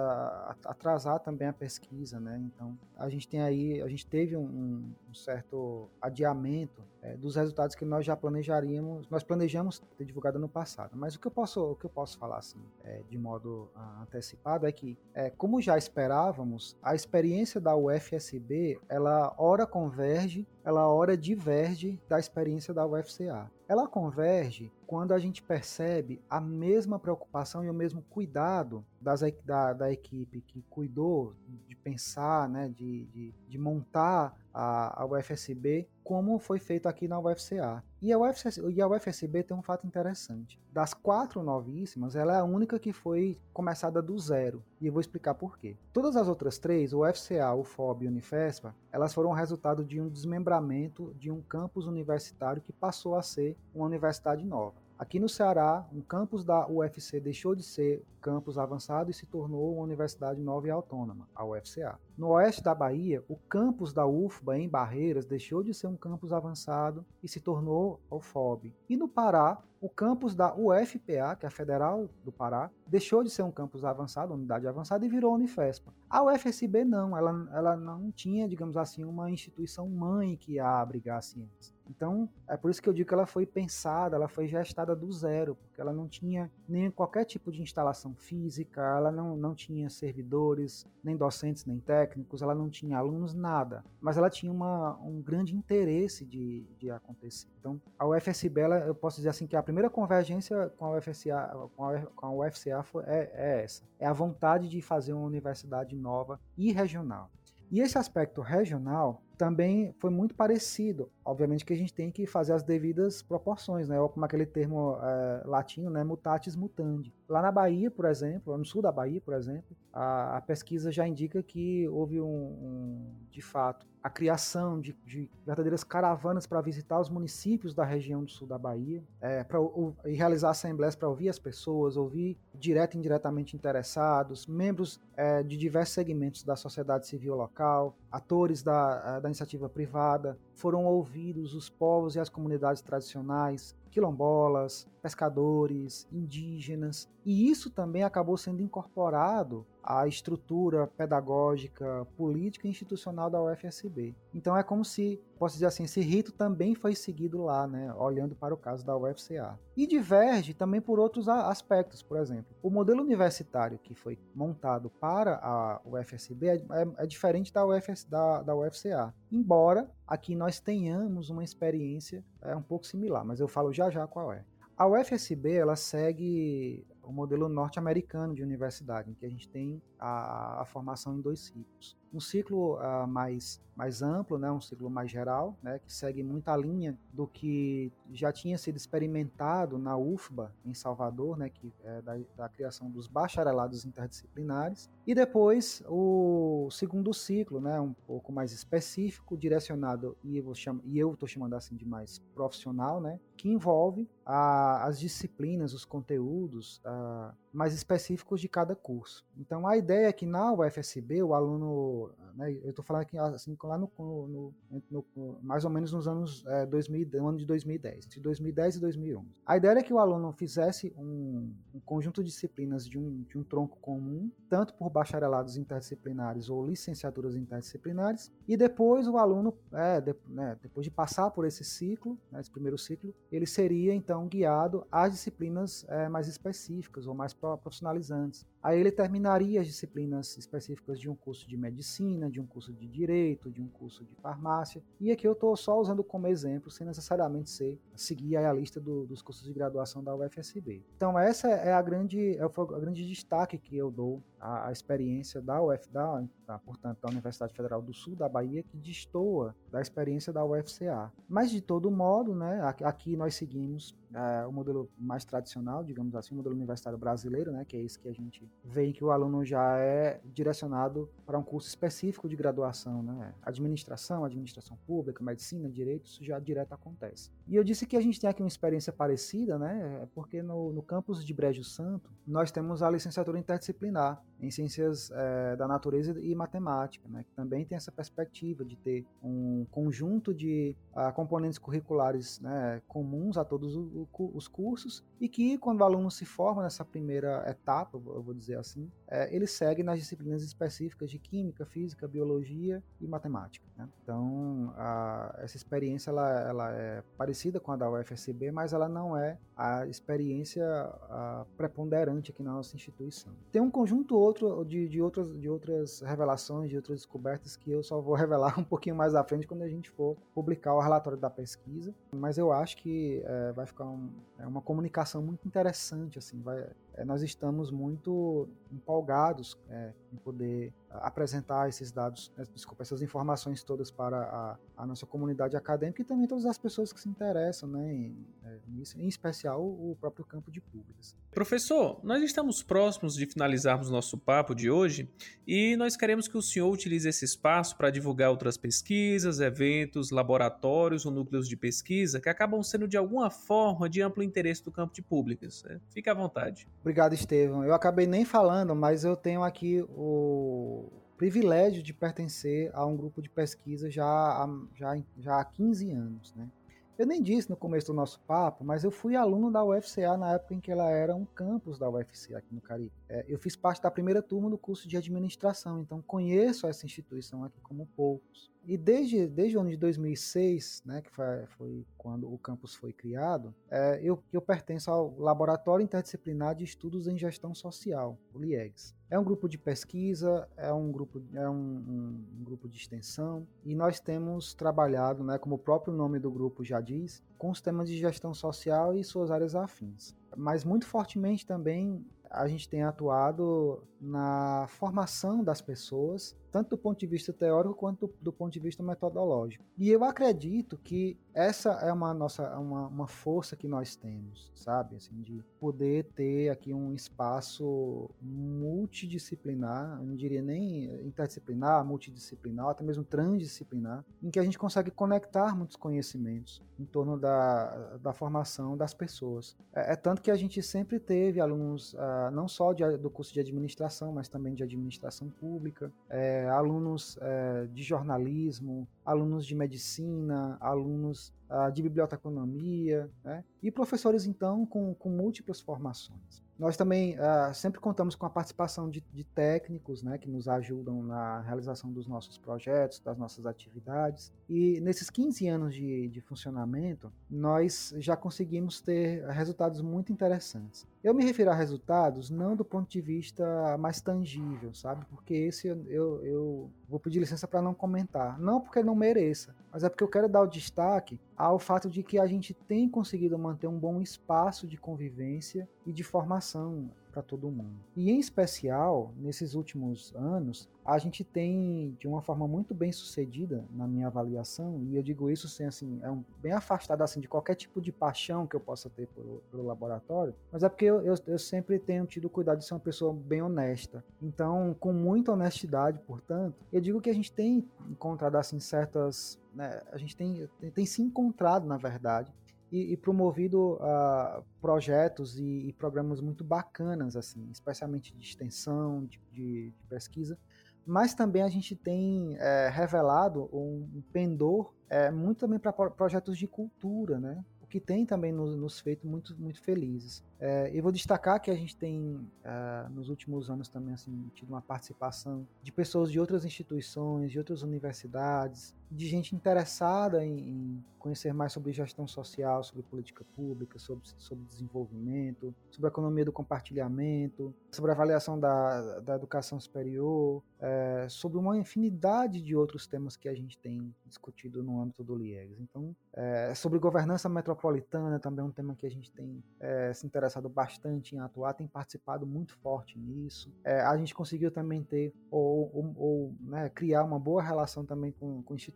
D: a, atrasar também a pesquisa, né? Então a gente tem aí, a gente teve um, um certo adiamento é, dos resultados que nós já planejaríamos, nós planejamos ter divulgado no passado. Mas o que eu posso, o que eu posso falar assim, é, de modo uh, antecipado é que, é, como já esperávamos, a experiência da UFSB ela ora converge, ela ora diverge da experiência da UFCA. Ela converge quando a gente percebe a mesma preocupação e o mesmo cuidado das, da, da equipe que cuidou de pensar, né, de, de, de montar a, a UFSB, como foi feito aqui na UFCA. E a, UFS, e a UFSB tem um fato interessante. Das quatro novíssimas, ela é a única que foi começada do zero. E eu vou explicar por quê. Todas as outras três, o UFCA, o FOB e o Unifespa, elas foram resultado de um desmembramento de um campus universitário que passou a ser uma universidade nova. Aqui no Ceará, um campus da UFC deixou de ser campus avançado e se tornou uma universidade nova e autônoma, a UFCA. No oeste da Bahia, o campus da UFBA em Barreiras deixou de ser um campus avançado e se tornou o FOB. E no Pará, o campus da UFPA, que é a Federal do Pará, deixou de ser um campus avançado, unidade avançada, e virou a Unifespa. A UFSB não, ela, ela não tinha, digamos assim, uma instituição mãe que a ciência. Então, é por isso que eu digo que ela foi pensada, ela foi gestada do zero, porque ela não tinha nem qualquer tipo de instalação física, ela não, não tinha servidores, nem docentes, nem técnicos, ela não tinha alunos, nada. Mas ela tinha uma, um grande interesse de, de acontecer. Então, a UFSB, ela, eu posso dizer assim que a primeira convergência com a UFCA, com a, com a UFCA foi, é, é essa. É a vontade de fazer uma universidade nova e regional. E esse aspecto regional também foi muito parecido. Obviamente que a gente tem que fazer as devidas proporções, né? Ou como aquele termo é, latino, né? Mutatis mutandi. Lá na Bahia, por exemplo, no sul da Bahia, por exemplo, a, a pesquisa já indica que houve um, um de fato, a criação de, de verdadeiras caravanas para visitar os municípios da região do sul da Bahia, é, para e realizar assembleias para ouvir as pessoas, ouvir direto e indiretamente interessados, membros é, de diversos segmentos da sociedade civil local, atores da, da iniciativa privada, foram ouvidos os povos e as comunidades tradicionais, quilombolas, pescadores, indígenas, e isso também acabou sendo incorporado à estrutura pedagógica, política e institucional da UFSB. Então é como se, posso dizer assim, esse rito também foi seguido lá, né, olhando para o caso da UFCA. E diverge também por outros aspectos, por exemplo, o modelo universitário que foi montado para a UFSB é, é, é diferente da, UFS, da, da UFCA, embora aqui nós tenhamos uma experiência é, um pouco similar, mas eu falo já já qual é. A UFSB ela segue o modelo norte-americano de universidade, em que a gente tem a, a formação em dois ciclos. Um ciclo uh, mais, mais amplo, né, um ciclo mais geral, né, que segue muita linha do que já tinha sido experimentado na UFBA, em Salvador, né, que é da, da criação dos bacharelados interdisciplinares. E depois o segundo ciclo, né, um pouco mais específico, direcionado, e eu estou chamando assim de mais profissional, né, que envolve a, as disciplinas, os conteúdos, a, mais específicos de cada curso. Então a ideia é que na UFSB o aluno, né, eu estou falando aqui assim lá no, no, no, mais ou menos nos anos é, 2000, no ano de 2010, entre 2010 e 2011. A ideia é que o aluno fizesse um, um conjunto de disciplinas de um, de um tronco comum, tanto por bacharelados interdisciplinares ou licenciaturas interdisciplinares, e depois o aluno, é, de, né, depois de passar por esse ciclo, né, esse primeiro ciclo, ele seria então guiado às disciplinas é, mais específicas ou mais profissionalizantes. Aí ele terminaria as disciplinas específicas de um curso de medicina, de um curso de direito, de um curso de farmácia. E aqui eu estou só usando como exemplo, sem necessariamente ser seguir a lista do, dos cursos de graduação da UFSB. Então essa é a grande, é o grande destaque que eu dou à, à experiência da UF, da, da, portanto, da Universidade Federal do Sul da Bahia, que destoa da experiência da UFCA. Mas de todo modo, né, aqui nós seguimos é, o modelo mais tradicional, digamos assim, o modelo universitário brasileiro, né, que é esse que a gente vê que o aluno já é direcionado para um curso específico de graduação, né, administração, administração pública, medicina, direito, isso já direto acontece. E eu disse que a gente tem aqui uma experiência parecida, né, é porque no, no campus de Brejo Santo, nós temos a licenciatura interdisciplinar em ciências é, da natureza e matemática, né, que também tem essa perspectiva de ter um conjunto de uh, componentes curriculares né, comuns a todos os cursos e que quando o aluno se forma nessa primeira etapa, eu vou dizer assim, é, ele segue nas disciplinas específicas de química, física, biologia e matemática. Né? Então, a, essa experiência ela, ela, é parecida com a da UFSB, mas ela não é a experiência a, preponderante aqui na nossa instituição. Tem um conjunto outro de, de, outras, de outras revelações, de outras descobertas que eu só vou revelar um pouquinho mais à frente quando a gente for publicar o relatório da pesquisa, mas eu acho que é, vai ficar um, é uma comunicação muito interessante, assim, vai, nós estamos muito empolgados é, em poder apresentar esses dados, né, desculpa, essas informações todas para a, a, nossa comunidade acadêmica e também todas as pessoas que se interessam né, em, é, em especial o próprio campo de públicas.
B: Professor, nós estamos próximos de finalizarmos nosso papo de hoje e nós queremos que o senhor utilize esse espaço para divulgar outras pesquisas, eventos, laboratórios ou núcleos de pesquisa que acabam sendo de alguma forma de amplo interesse do campo de públicas. É, fique à vontade.
D: Obrigado, Estevam. Eu acabei nem falando, mas eu tenho aqui o privilégio de pertencer a um grupo de pesquisa já há, já, já há 15 anos. Né? Eu nem disse no começo do nosso papo, mas eu fui aluno da UFCA na época em que ela era um campus da UFC aqui no Caribe. É, eu fiz parte da primeira turma do curso de administração, então conheço essa instituição aqui como poucos. E desde, desde o ano de 2006, né, que foi, foi quando o campus foi criado, é, eu, eu pertenço ao Laboratório Interdisciplinar de Estudos em Gestão Social, o LIEGS. É um grupo de pesquisa, é um grupo, é um, um, um, grupo de extensão, e nós temos trabalhado, né, como o próprio nome do grupo já diz, com os temas de gestão social e suas áreas afins. Mas muito fortemente também a gente tem atuado na formação das pessoas, tanto do ponto de vista teórico quanto do, ponto de vista metodológico. E eu acredito que essa é uma nossa uma, uma força que nós temos, sabe, assim, de poder ter aqui um espaço multidisciplinar, eu não diria nem interdisciplinar, multidisciplinar, até mesmo transdisciplinar, em que a gente consegue conectar muitos conhecimentos em torno da, da formação das pessoas. É, é tanto que a gente sempre teve alunos, uh, não só de, do curso de administração, mas também de administração pública, é, alunos é, de jornalismo, alunos de medicina, alunos uh, de biblioteconomia, né? e professores, então, com, com múltiplas formações. Nós também uh, sempre contamos com a participação de, de, técnicos né, que nos ajudam na realização dos nossos projetos, das nossas atividades. E nesses 15 anos de, de funcionamento, nós já conseguimos ter resultados muito interessantes. Eu me refiro a resultados não do ponto de vista mais tangível, sabe? Porque esse eu, eu vou pedir licença para não comentar. Não porque não mereça, mas é porque eu quero dar o destaque ao fato de que a gente tem conseguido manter um bom espaço de convivência e de formação para todo mundo. E em especial, nesses últimos anos, a gente tem de uma forma muito bem sucedida na minha avaliação, e eu digo isso sem assim, é um, bem afastado assim de qualquer tipo de paixão que eu possa ter pelo, pelo laboratório, mas é porque eu, eu, eu, sempre tenho tido cuidado de ser uma pessoa bem honesta. Então, com muita honestidade, portanto, eu digo que a gente tem encontrado assim certas, né, a gente tem, tem, se encontrado, na verdade, e, e promovido uh, projetos e, e, programas muito bacanas, assim, especialmente de extensão, de, de, de pesquisa. Mas também a gente tem é, revelado um, um pendor é, muito também para projetos de cultura, né? o que tem também nos, nos feito muito, muito felizes. É, eu vou destacar que a gente tem, é, nos últimos anos também, assim, tido uma participação de pessoas de outras instituições, de outras universidades, de gente interessada em, em conhecer mais sobre gestão social, sobre política pública, sobre, sobre desenvolvimento, sobre a economia do compartilhamento, sobre a avaliação da, da educação superior, é, sobre uma infinidade de outros temas que a gente tem discutido no âmbito do LIEGS. Então, é, sobre governança metropolitana também é um tema que a gente tem é, se interessado bastante em atuar, tem participado muito forte nisso. É, a gente conseguiu também ter ou, ou, ou né, criar uma boa relação também com, com instituições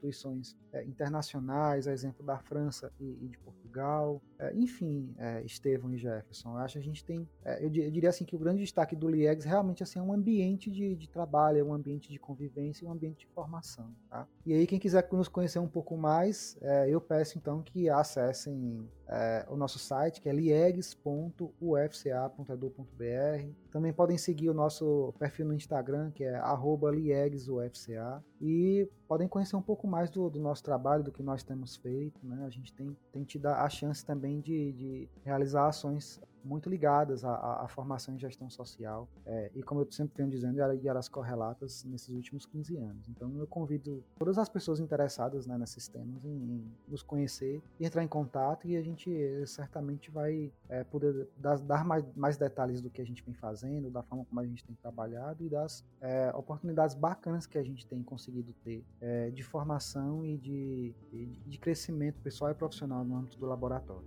D: é, internacionais, a exemplo da França e, e de Portugal. É, enfim, é, Estevão e Jefferson, eu acho que a gente tem, eu, eu, diria assim que o grande destaque do LIEGS realmente assim, é um ambiente de, de trabalho, é um ambiente de convivência um ambiente de formação. Tá? E aí, quem quiser nos conhecer um pouco mais, eu peço então que acessem é, o nosso site, que é liegs.ufca.edu.br. Também podem seguir o nosso perfil no Instagram, que é liegsufca. E podem conhecer um pouco mais do, do, nosso trabalho, do que nós temos feito. Né? A gente tem, tem tido a chance também de, de realizar ações muito ligadas à, à, formação em gestão social é, e, como eu sempre venho dizendo, e elas correlatas nesses últimos 15 anos. Então, eu convido todas as pessoas interessadas né, nesses temas em, em, nos conhecer entrar em contato e a gente eh, certamente vai é, poder dar, dar mais, mais, detalhes do que a gente vem fazendo, da forma como a gente tem trabalhado e das é, oportunidades bacanas que a gente tem conseguido ter de formação e de, de, de crescimento pessoal e profissional no âmbito do laboratório.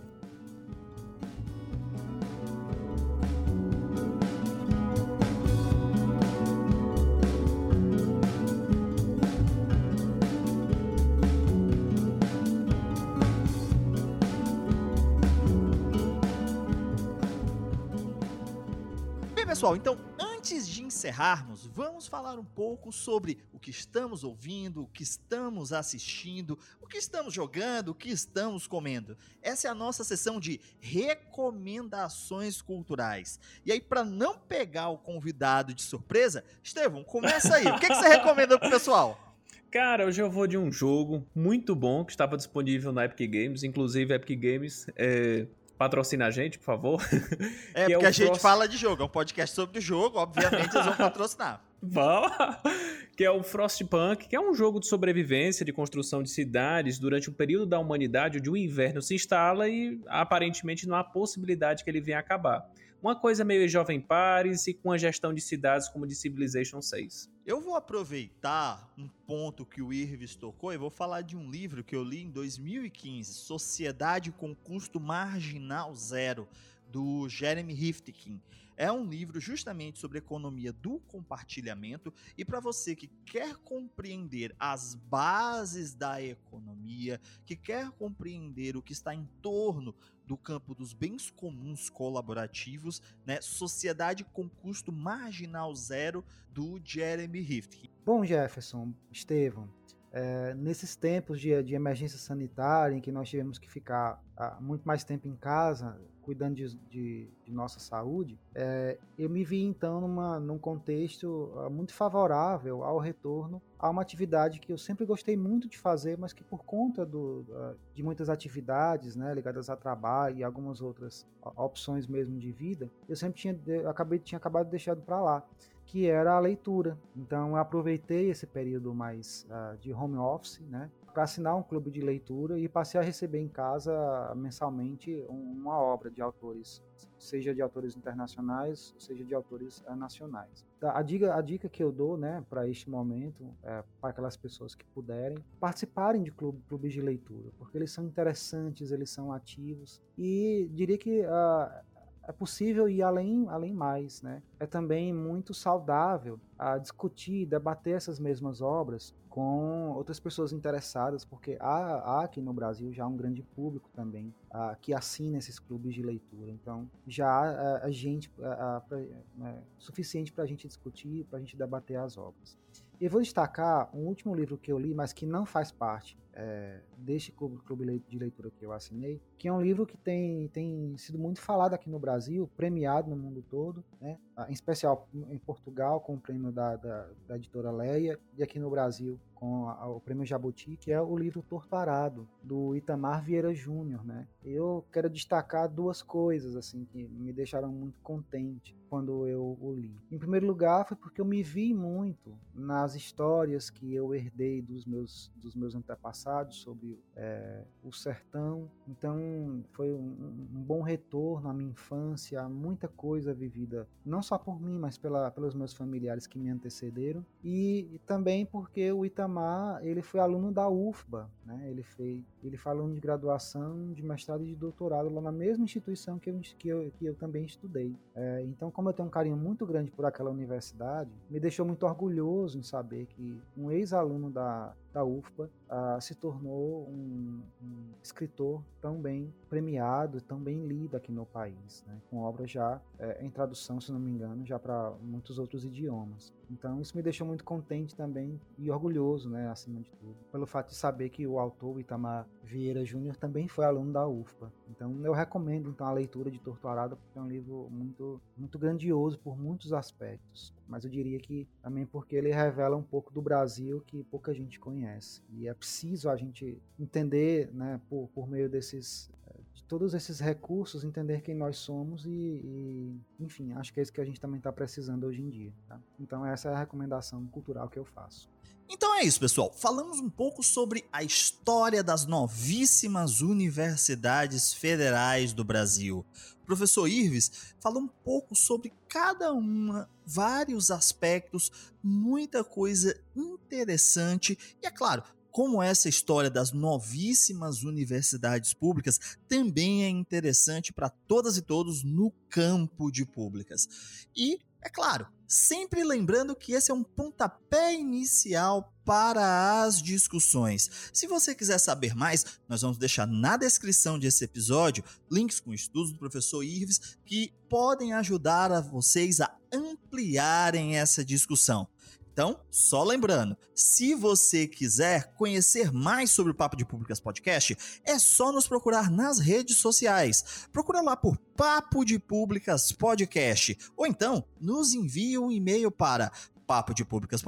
C: pessoal, então Antes de encerrarmos, vamos falar um pouco sobre o que estamos ouvindo, o que estamos assistindo, o que estamos jogando, o que estamos comendo. Essa é a nossa sessão de recomendações culturais. E aí, para não pegar o convidado de surpresa, Estevão, começa aí. O que, que você recomenda pro pessoal?
B: Cara, hoje eu vou de um jogo muito bom que estava disponível na Epic Games. Inclusive, a Epic Games é, patrocina a gente, por favor.
C: É, porque é a gente fala de jogo, é um podcast sobre o jogo, obviamente eles vão patrocinar.
B: Vamos! que é o Frostpunk, que é um jogo de sobrevivência, de construção de cidades durante o período da humanidade onde o inverno se instala e aparentemente não há possibilidade que ele venha acabar. Uma coisa meio Jovem Pares e com a gestão de cidades como de Civilization 6.
C: Eu vou aproveitar um ponto que o Irvis tocou e vou falar de um livro que eu li em 2015, Sociedade com Custo Marginal Zero, do Jeremy Rifkin. É um livro justamente sobre economia do compartilhamento e para você que quer compreender as bases da economia, que quer compreender o que está em torno do campo dos bens comuns colaborativos, né? Sociedade com custo marginal zero do Jeremy Rifkin.
D: Bom, Jefferson, Estevam, é, nesses tempos de, de, emergência sanitária, em que nós tivemos que ficar ah, muito mais tempo em casa, cuidando de, de, de nossa saúde, é, eu me vi então numa, num contexto ah, muito favorável ao retorno a uma atividade que eu sempre gostei muito de fazer, mas que por conta do, de muitas atividades né, ligadas a trabalho e algumas outras opções mesmo de vida, eu sempre tinha, eu acabei, tinha acabado de deixar para lá que era a leitura. Então eu aproveitei esse período mais uh, de home office, né, para assinar um clube de leitura e passei a receber em casa mensalmente uma obra de autores, seja de autores internacionais, seja de autores uh, nacionais. Então, a dica, a dica que eu dou, né, para este momento, é, para aquelas pessoas que puderem participarem de clube, clubes de leitura, porque eles são interessantes, eles são ativos e diria que uh, é possível ir além, além mais, né? É também muito saudável a discutir, debater essas mesmas obras com outras pessoas interessadas, porque há, há aqui no Brasil já um grande público também uh, que assina esses clubes de leitura. Então já há uh, a gente pra, né, suficiente para a gente discutir, para a gente debater as obras. E vou destacar um último livro que eu li, mas que não faz parte é, deste clube, de leitura que eu assinei, que é um livro que tem, tem sido muito falado aqui no Brasil, premiado no mundo todo, né? em especial em Portugal, com o prêmio da, da, da editora Leia, e aqui no Brasil com a, o prêmio Jabuti, que é o livro Torturado, do Itamar Vieira Júnior. Né? Eu quero destacar duas coisas assim que me deixaram muito contente quando eu o li. Em primeiro lugar, foi porque eu me vi muito nas histórias que eu herdei dos meus, dos meus antepassados sobre é, o sertão. Então, foi um, um, bom retorno à minha infância, a muita coisa vivida, não só por mim, mas pela, pelos meus familiares que me antecederam. E, e também porque o Itamar, ele foi aluno da UFBA, né? ele, fez, ele foi aluno de graduação, de mestrado e de doutorado lá na mesma instituição que eu, que eu, que eu também estudei. É, então, como eu tenho um carinho muito grande por aquela universidade, me deixou muito orgulhoso em saber que um ex-aluno da, da UFPA, se tornou um, um, escritor tão premiado, tão bem lido aqui no país, né? com obras já é, em tradução, se não me engano, já para muitos outros idiomas. Então isso me deixou muito contente também e orgulhoso, né, acima de tudo, pelo fato de saber que o autor Itamar Vieira Júnior também foi aluno da UFPA. Então eu recomendo então a leitura de Torturada porque é um livro muito muito grandioso por muitos aspectos, mas eu diria que também porque ele revela um pouco do Brasil que pouca gente conhece. E é preciso a gente entender, né, por, por meio desses de todos esses recursos, entender quem nós somos e, e enfim, acho que é isso que a gente também está precisando hoje em dia. Tá? Então essa é a recomendação cultural que eu faço.
C: Então é isso, pessoal. Falamos um pouco sobre a história das novíssimas universidades federais do Brasil. O professor Irves falou um pouco sobre cada uma, vários aspectos, muita coisa interessante e, é claro, como essa história das novíssimas universidades públicas também é interessante para todas e todos no campo de públicas. E É claro, sempre lembrando que esse é um pontapé inicial para as discussões. Se você quiser saber mais, nós vamos deixar na descrição desse episódio links com estudos do professor Ives que podem ajudar a vocês a ampliarem essa discussão. Então, só lembrando, se você quiser conhecer mais sobre o Papo de Públicas Podcast, é só nos procurar nas redes sociais. Procura lá por Papo de Públicas Podcast, ou então nos envie um e-mail para papo de públicas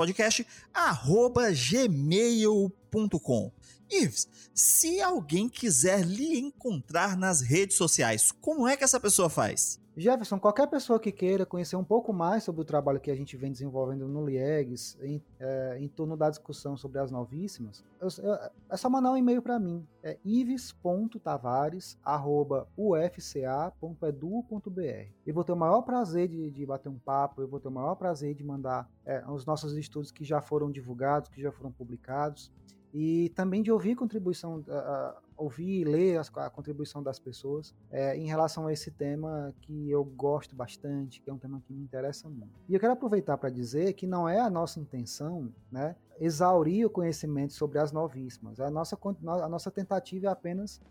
C: gmail.com. Ives, se alguém quiser lhe encontrar nas redes sociais, como é que essa pessoa faz?
D: Jefferson, qualquer pessoa que queira conhecer um pouco mais sobre o trabalho que a gente vem desenvolvendo no LIEGS, em, é, em torno da discussão sobre as novíssimas, eu, eu, é só mandar um e-mail para mim. É ives.tavares.ufca.edu.br. Eu vou ter o maior prazer de, de, bater um papo, eu vou ter o maior prazer de mandar é, os nossos estudos que já foram divulgados, que já foram publicados e também de ouvir contribuição, uh, ouvir e ler a, a contribuição das pessoas é, em relação a esse tema que eu gosto bastante, que é um tema que me interessa muito. E eu quero aproveitar para dizer que não é a nossa intenção né, exaurir o conhecimento sobre as novíssimas. A nossa, a nossa tentativa é apenas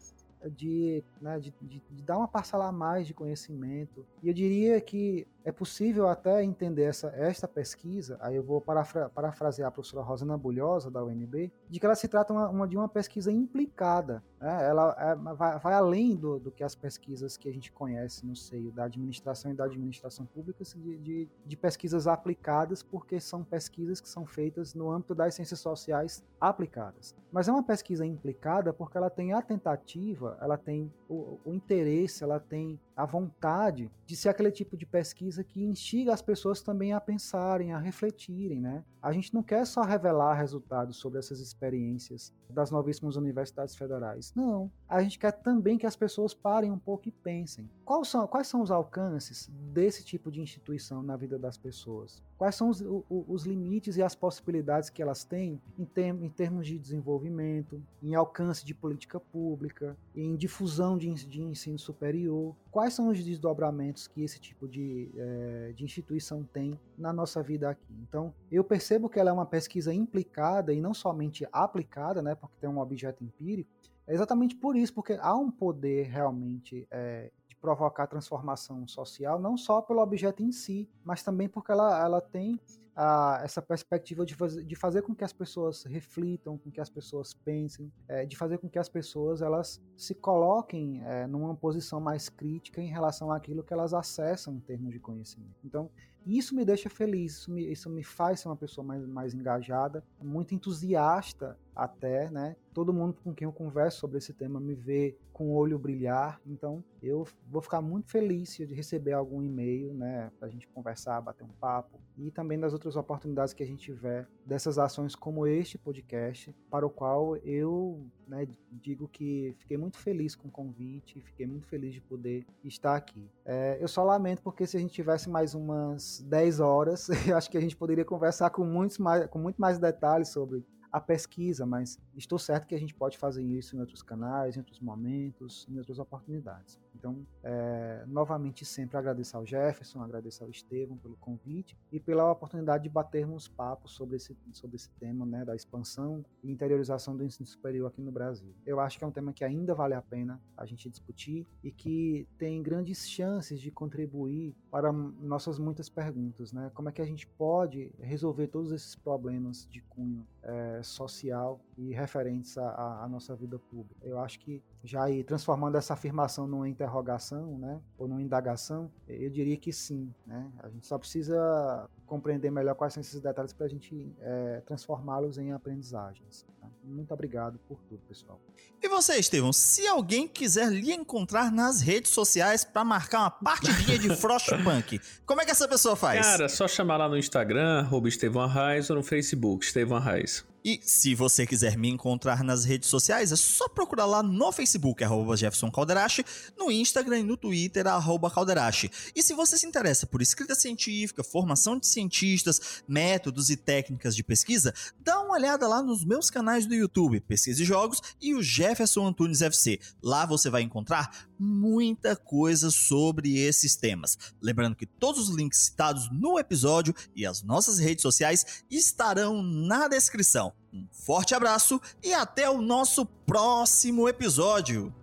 D: de, né, de, de, de, dar uma parcela a mais de conhecimento. E eu diria que é possível até entender essa, esta pesquisa, aí eu vou parafra, parafrasear a professora Rosana Bulhosa, da UNB, de que ela se trata uma, uma de uma pesquisa implicada. Né? Ela é, vai, vai, além do, do, que as pesquisas que a gente conhece no seio da administração e da administração pública, de, de, de pesquisas aplicadas, porque são pesquisas que são feitas no âmbito das ciências sociais aplicadas. Mas é uma pesquisa implicada porque ela tem a tentativa, ela tem o, o interesse, ela tem a vontade de ser aquele tipo de pesquisa que instiga as pessoas também a pensarem, a refletirem, né? A gente não quer só revelar resultados sobre essas experiências das novíssimas universidades federais. Não. A gente quer também que as pessoas parem um pouco e pensem. Quais são, quais são os alcances desse tipo de instituição na vida das pessoas? Quais são os, os limites e as possibilidades que elas têm em, term, em termos de desenvolvimento, em alcance de política pública, difusão de, de ensino superior? Quais são os desdobramentos que esse tipo de, é, de instituição tem na nossa vida aqui? Então, eu percebo que ela é uma pesquisa implicada e não somente aplicada, né? porque tem um objeto empírico, é exatamente por isso, porque há um poder realmente é, provocar transformação social, não só pelo objeto em si, mas também porque ela, ela tem a, essa perspectiva de, faz, de fazer com que as pessoas reflitam, com que as pessoas pensem, é, de fazer com que as pessoas elas se coloquem é, numa posição mais crítica em relação àquilo que elas acessam em termos de conhecimento. Então, isso me deixa feliz, isso me, isso me faz ser uma pessoa mais, mais engajada, muito entusiasta até, né? Todo mundo com quem eu converso sobre esse tema me vê com o olho brilhar, então eu vou ficar muito feliz de receber algum e-mail, né, pra gente conversar, bater um papo, e também das outras oportunidades que a gente tiver dessas ações como este podcast, para o qual eu né, digo que fiquei muito feliz com o convite, fiquei muito feliz de poder estar aqui. É, eu só lamento porque se a gente tivesse mais umas 10 horas, eu acho que a gente poderia conversar com, muitos mais, com muito mais detalhes sobre a pesquisa, mas estou certo que a gente pode fazer isso em outros canais, em outros momentos, em outras oportunidades. Então, é, novamente, sempre agradeço ao Jefferson, agradeço ao Estevam pelo convite e pela oportunidade de batermos papos sobre esse, sobre esse tema né, da expansão e interiorização do ensino superior aqui no Brasil. Eu acho que é um tema que ainda vale a pena a gente discutir e que tem grandes chances de contribuir para nossas muitas perguntas. Né? Como é que a gente pode resolver todos esses problemas de cunho é, social e referentes à, à, nossa vida pública. Eu acho que já ir transformando essa afirmação numa interrogação, né, ou numa indagação, eu diria que sim. Né? A gente só precisa compreender melhor quais são esses detalhes para a gente é, transformá-los em aprendizagens. Muito obrigado por tudo, pessoal.
C: E você, Estevão, se alguém quiser lhe encontrar nas redes sociais para marcar uma partidinha de Frostpunk, como é que essa pessoa faz?
B: Cara, só chamar lá no Instagram, arroba Estevão Arraes, ou no Facebook, Estevão Arraes.
C: E se você quiser me encontrar nas redes sociais, é só procurar lá no Facebook, arroba Jefferson Calderache, no Instagram e no Twitter, arroba Calderache. E se você se interessa por escrita científica, formação de cientistas, métodos e técnicas de pesquisa, dá uma olhada lá nos meus canais do YouTube, Pesquisa e Jogos e o Jefferson Antunes FC. Lá você vai encontrar muita coisa sobre esses temas. Lembrando que todos os links citados no episódio e as nossas redes sociais estarão na descrição. Um forte abraço e até o nosso próximo episódio!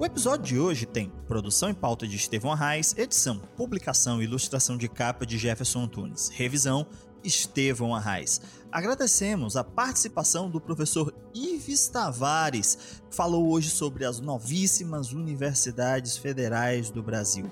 C: O episódio de hoje tem produção e pauta de Estevão Arraes, edição, publicação e ilustração de capa de Jefferson Antunes, revisão Estevão Arraes. Agradecemos a participação do professor Ives Tavares, que falou hoje sobre as novíssimas universidades federais do Brasil.